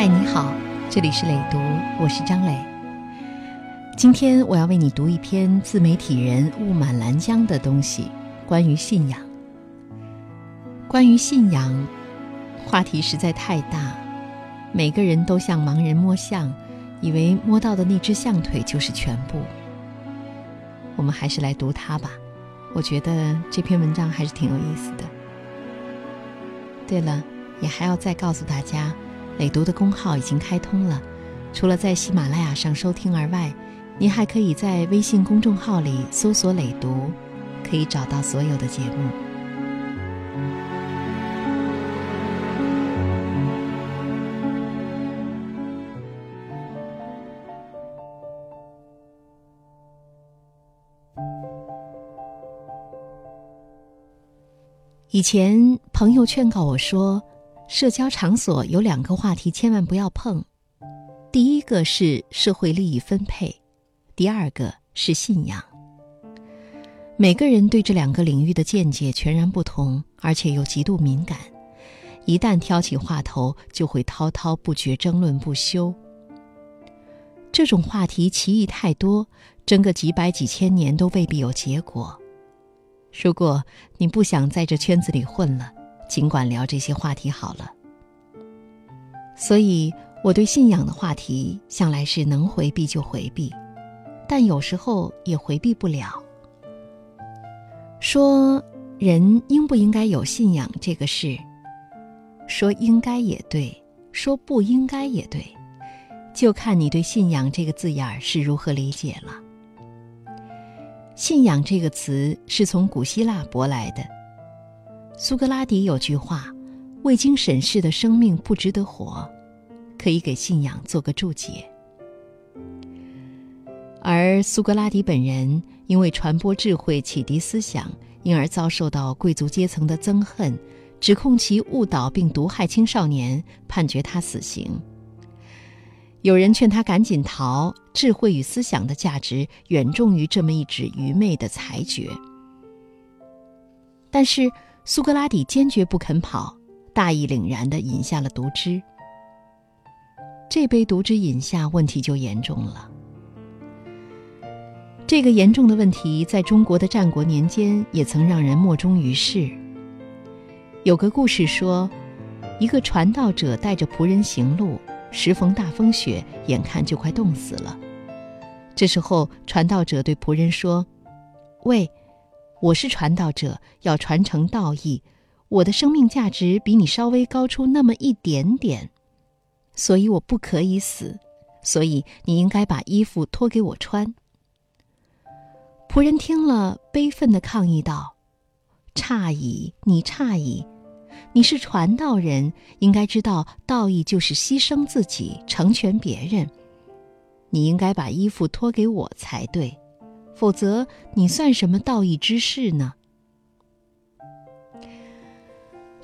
嗨，你好，这里是磊读，我是张磊。今天我要为你读一篇自媒体人雾满拦江的东西，关于信仰。关于信仰，话题实在太大，每个人都像盲人摸象，以为摸到的那只象腿就是全部。我们还是来读它吧，我觉得这篇文章还是挺有意思的。对了，也还要再告诉大家。磊读的公号已经开通了，除了在喜马拉雅上收听而外，您还可以在微信公众号里搜索“磊读”，可以找到所有的节目。以前朋友劝告我说。社交场所有两个话题千万不要碰，第一个是社会利益分配，第二个是信仰。每个人对这两个领域的见解全然不同，而且又极度敏感，一旦挑起话头，就会滔滔不绝，争论不休。这种话题歧义太多，争个几百几千年都未必有结果。如果你不想在这圈子里混了，尽管聊这些话题好了，所以我对信仰的话题向来是能回避就回避，但有时候也回避不了。说人应不应该有信仰这个事，说应该也对，说不应该也对，就看你对“信仰”这个字眼儿是如何理解了。信仰这个词是从古希腊舶来的。苏格拉底有句话：“未经审视的生命不值得活”，可以给信仰做个注解。而苏格拉底本人因为传播智慧、启迪思想，因而遭受到贵族阶层的憎恨，指控其误导并毒害青少年，判决他死刑。有人劝他赶紧逃，智慧与思想的价值远重于这么一纸愚昧的裁决。但是。苏格拉底坚决不肯跑，大义凛然地饮下了毒汁。这杯毒汁饮下，问题就严重了。这个严重的问题，在中国的战国年间也曾让人莫衷于事。有个故事说，一个传道者带着仆人行路，时逢大风雪，眼看就快冻死了。这时候，传道者对仆人说：“喂。”我是传道者，要传承道义。我的生命价值比你稍微高出那么一点点，所以我不可以死。所以你应该把衣服脱给我穿。仆人听了，悲愤地抗议道：“诧异，你诧异！你是传道人，应该知道道义就是牺牲自己，成全别人。你应该把衣服脱给我才对。”否则，你算什么道义之士呢？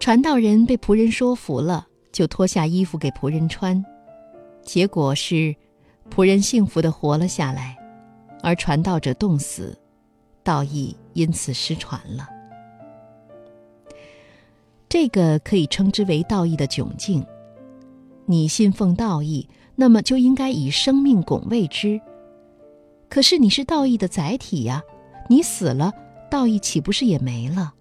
传道人被仆人说服了，就脱下衣服给仆人穿，结果是，仆人幸福的活了下来，而传道者冻死，道义因此失传了。这个可以称之为道义的窘境。你信奉道义，那么就应该以生命拱卫之。可是你是道义的载体呀，你死了，道义岂不是也没了？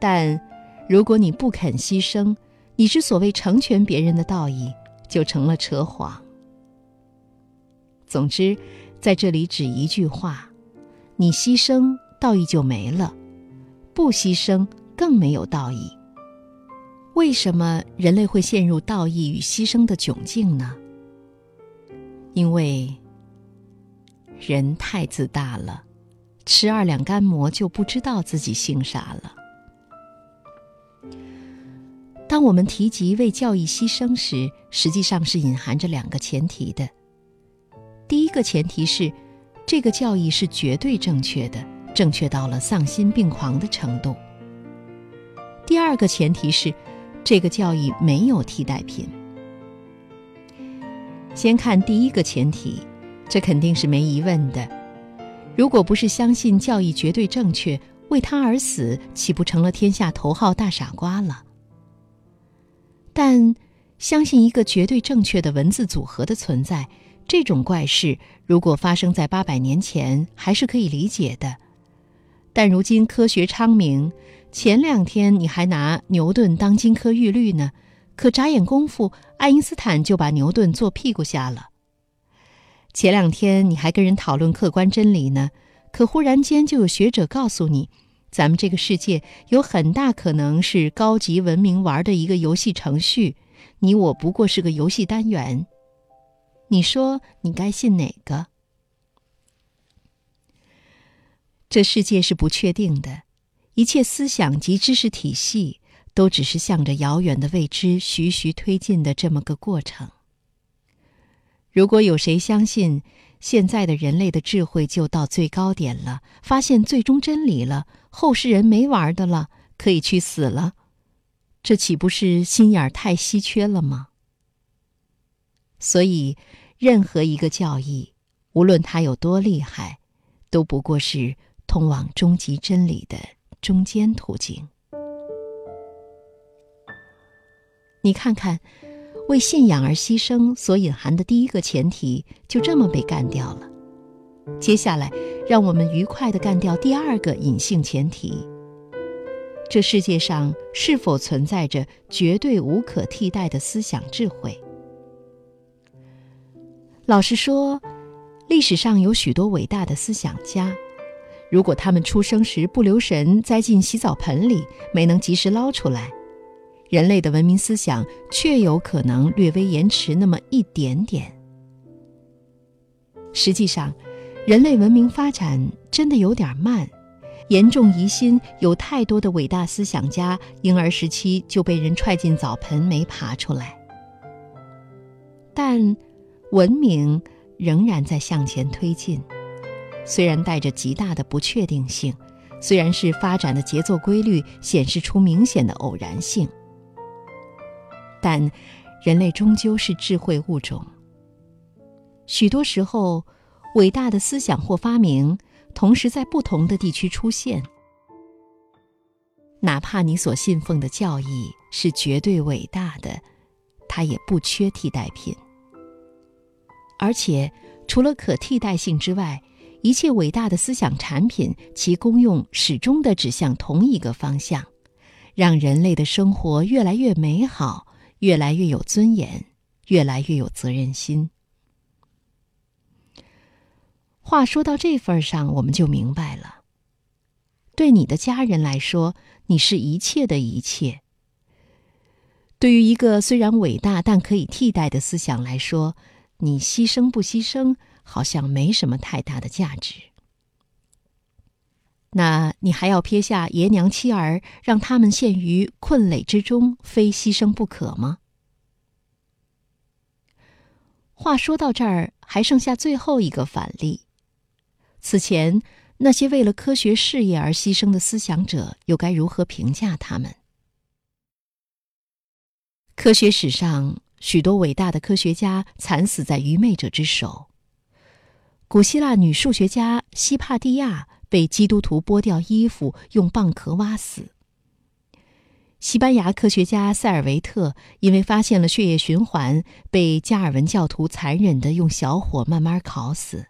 但，如果你不肯牺牲，你之所谓成全别人的道义，就成了扯谎。总之，在这里只一句话：你牺牲，道义就没了；不牺牲，更没有道义。为什么人类会陷入道义与牺牲的窘境呢？因为。人太自大了，吃二两干馍就不知道自己姓啥了。当我们提及为教义牺牲时，实际上是隐含着两个前提的。第一个前提是，这个教义是绝对正确的，正确到了丧心病狂的程度。第二个前提是，这个教义没有替代品。先看第一个前提。这肯定是没疑问的。如果不是相信教义绝对正确，为他而死，岂不成了天下头号大傻瓜了？但相信一个绝对正确的文字组合的存在，这种怪事如果发生在八百年前，还是可以理解的。但如今科学昌明，前两天你还拿牛顿当金科玉律呢，可眨眼功夫，爱因斯坦就把牛顿坐屁股下了。前两天你还跟人讨论客观真理呢，可忽然间就有学者告诉你，咱们这个世界有很大可能是高级文明玩的一个游戏程序，你我不过是个游戏单元。你说你该信哪个？这世界是不确定的，一切思想及知识体系都只是向着遥远的未知徐徐推进的这么个过程。如果有谁相信现在的人类的智慧就到最高点了，发现最终真理了，后世人没玩的了，可以去死了，这岂不是心眼儿太稀缺了吗？所以，任何一个教义，无论它有多厉害，都不过是。通往终极真理的中间途径。你看看，为信仰而牺牲所隐含的第一个前提，就这么被干掉了。接下来，让我们愉快的干掉第二个隐性前提：这世界上是否存在着绝对无可替代的思想智慧？老实说，历史上有许多伟大的思想家。如果他们出生时不留神栽进洗澡盆里，没能及时捞出来，人类的文明思想确有可能略微延迟那么一点点。实际上，人类文明发展真的有点慢，严重疑心有太多的伟大思想家婴儿时期就被人踹进澡盆没爬出来。但，文明仍然在向前推进。虽然带着极大的不确定性，虽然是发展的节奏规律显示出明显的偶然性，但人类终究是智慧物种。许多时候，伟大的思想或发明同时在不同的地区出现，哪怕你所信奉的教义是绝对伟大的，它也不缺替代品。而且，除了可替代性之外，一切伟大的思想产品，其功用始终的指向同一个方向，让人类的生活越来越美好，越来越有尊严，越来越有责任心。话说到这份上，我们就明白了：对你的家人来说，你是一切的一切；对于一个虽然伟大但可以替代的思想来说，你牺牲不牺牲？好像没什么太大的价值。那你还要撇下爷娘妻儿，让他们陷于困累之中，非牺牲不可吗？话说到这儿，还剩下最后一个反例。此前那些为了科学事业而牺牲的思想者，又该如何评价他们？科学史上许多伟大的科学家惨死在愚昧者之手。古希腊女数学家希帕蒂亚被基督徒剥掉衣服，用蚌壳挖死。西班牙科学家塞尔维特因为发现了血液循环，被加尔文教徒残忍地用小火慢慢烤死。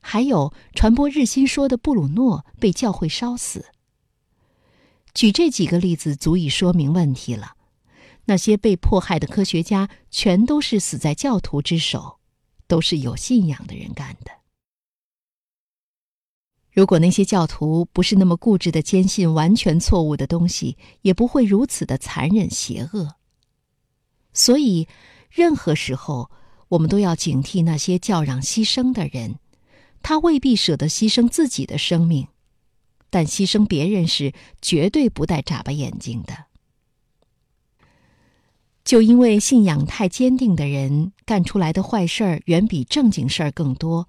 还有传播日心说的布鲁诺被教会烧死。举这几个例子足以说明问题了：那些被迫害的科学家全都是死在教徒之手。都是有信仰的人干的。如果那些教徒不是那么固执的坚信完全错误的东西，也不会如此的残忍邪恶。所以，任何时候我们都要警惕那些叫嚷牺牲的人，他未必舍得牺牲自己的生命，但牺牲别人时绝对不带眨巴眼睛的。就因为信仰太坚定的人干出来的坏事儿远比正经事儿更多，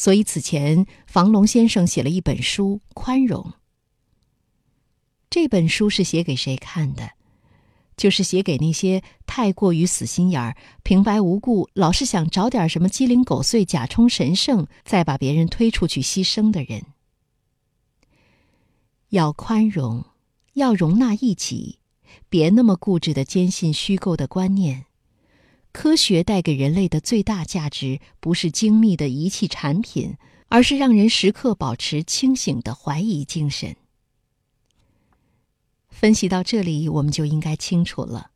所以此前房龙先生写了一本书《宽容》。这本书是写给谁看的？就是写给那些太过于死心眼儿、平白无故老是想找点什么鸡零狗碎假充神圣，再把别人推出去牺牲的人。要宽容，要容纳一己。别那么固执的坚信虚构的观念。科学带给人类的最大价值，不是精密的仪器产品，而是让人时刻保持清醒的怀疑精神。分析到这里，我们就应该清楚了：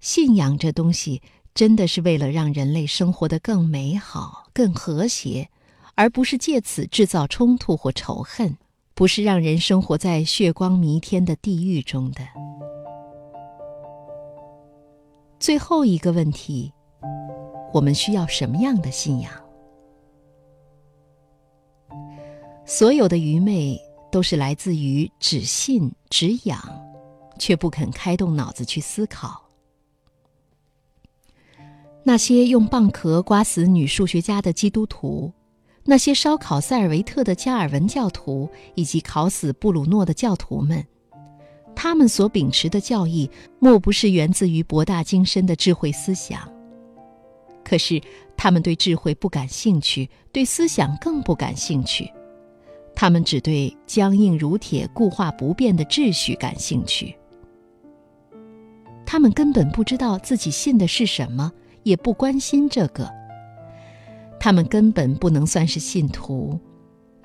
信仰这东西，真的是为了让人类生活得更美好、更和谐，而不是借此制造冲突或仇恨，不是让人生活在血光弥天的地狱中的。最后一个问题，我们需要什么样的信仰？所有的愚昧都是来自于只信只仰，却不肯开动脑子去思考。那些用蚌壳刮死女数学家的基督徒，那些烧烤塞尔维特的加尔文教徒，以及烤死布鲁诺的教徒们。他们所秉持的教义，莫不是源自于博大精深的智慧思想。可是，他们对智慧不感兴趣，对思想更不感兴趣。他们只对僵硬如铁、固化不变的秩序感兴趣。他们根本不知道自己信的是什么，也不关心这个。他们根本不能算是信徒，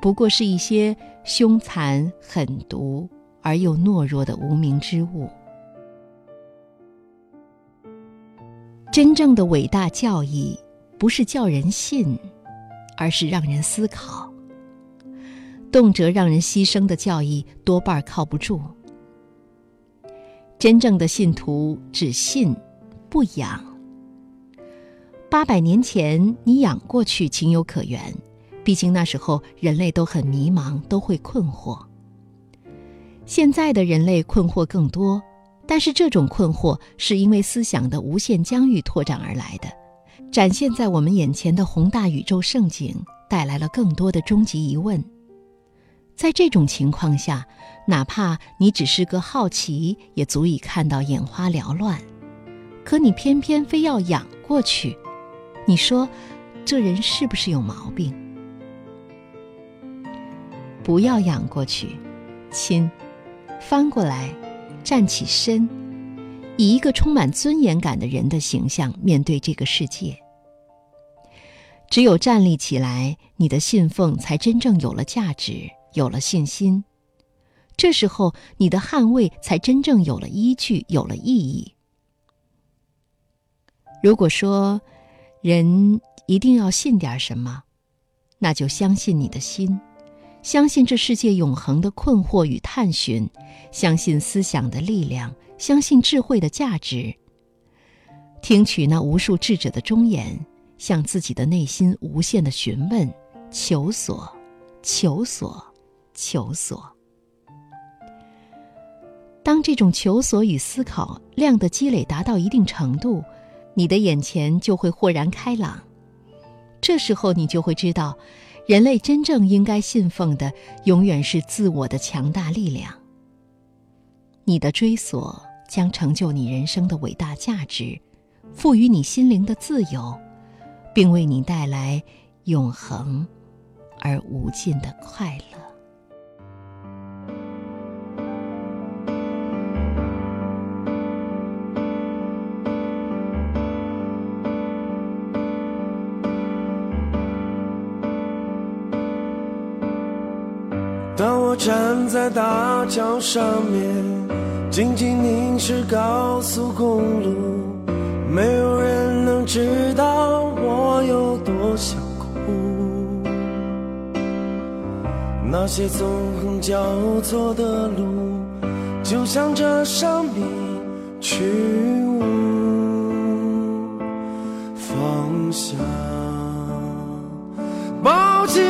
不过是一些凶残狠毒。而又懦弱的无名之物。真正的伟大教义，不是叫人信，而是让人思考。动辄让人牺牲的教义，多半靠不住。真正的信徒只信，不养。八百年前你养过去，情有可原。毕竟那时候人类都很迷茫，都会困惑。现在的人类困惑更多，但是这种困惑是因为思想的无限疆域拓展而来的，展现在我们眼前的宏大宇宙盛景带来了更多的终极疑问。在这种情况下，哪怕你只是个好奇，也足以看到眼花缭乱。可你偏偏非要仰过去，你说，这人是不是有毛病？不要仰过去，亲。翻过来，站起身，以一个充满尊严感的人的形象面对这个世界。只有站立起来，你的信奉才真正有了价值，有了信心。这时候，你的捍卫才真正有了依据，有了意义。如果说，人一定要信点什么，那就相信你的心。相信这世界永恒的困惑与探寻，相信思想的力量，相信智慧的价值。听取那无数智者的忠言，向自己的内心无限的询问、求索、求索、求索。当这种求索与思考量的积累达到一定程度，你的眼前就会豁然开朗。这时候，你就会知道。人类真正应该信奉的，永远是自我的强大力量。你的追索将成就你人生的伟大价值，赋予你心灵的自由，并为你带来永恒而无尽的快乐。当我站在大桥上面，静静凝视高速公路，没有人能知道我有多想哭。那些纵横交错的路，就像这生命去无方向。抱紧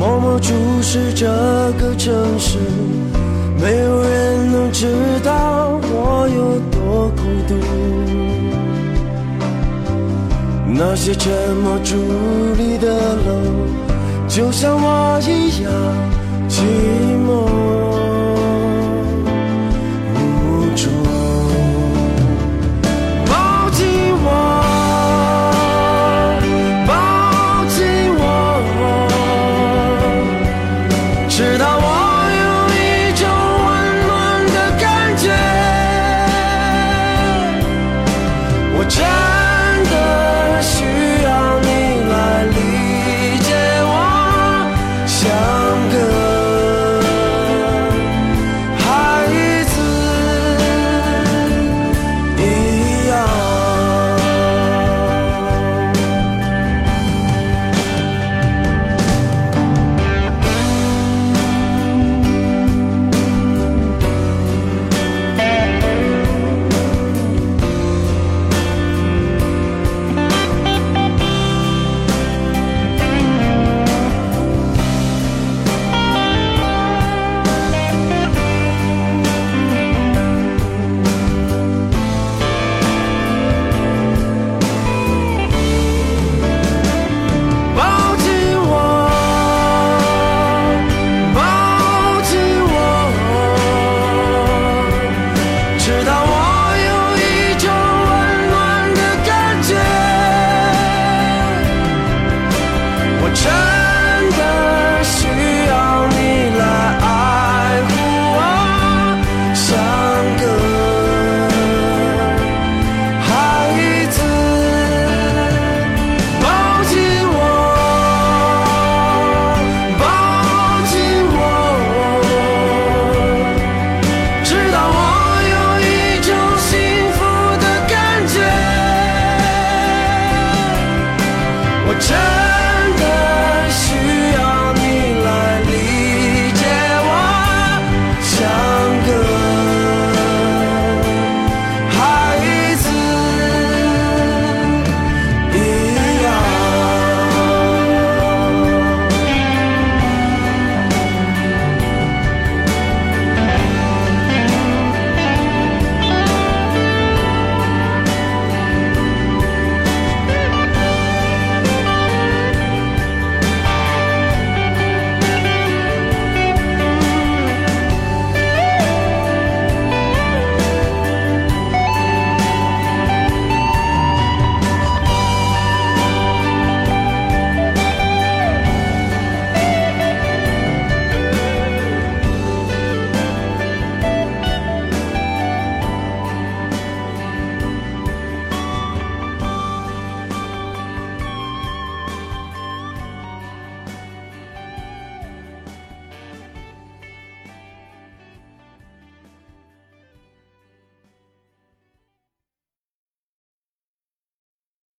默默注视这个城市，没有人能知道我有多孤独。那些沉默伫立的楼，就像我一样寂寞。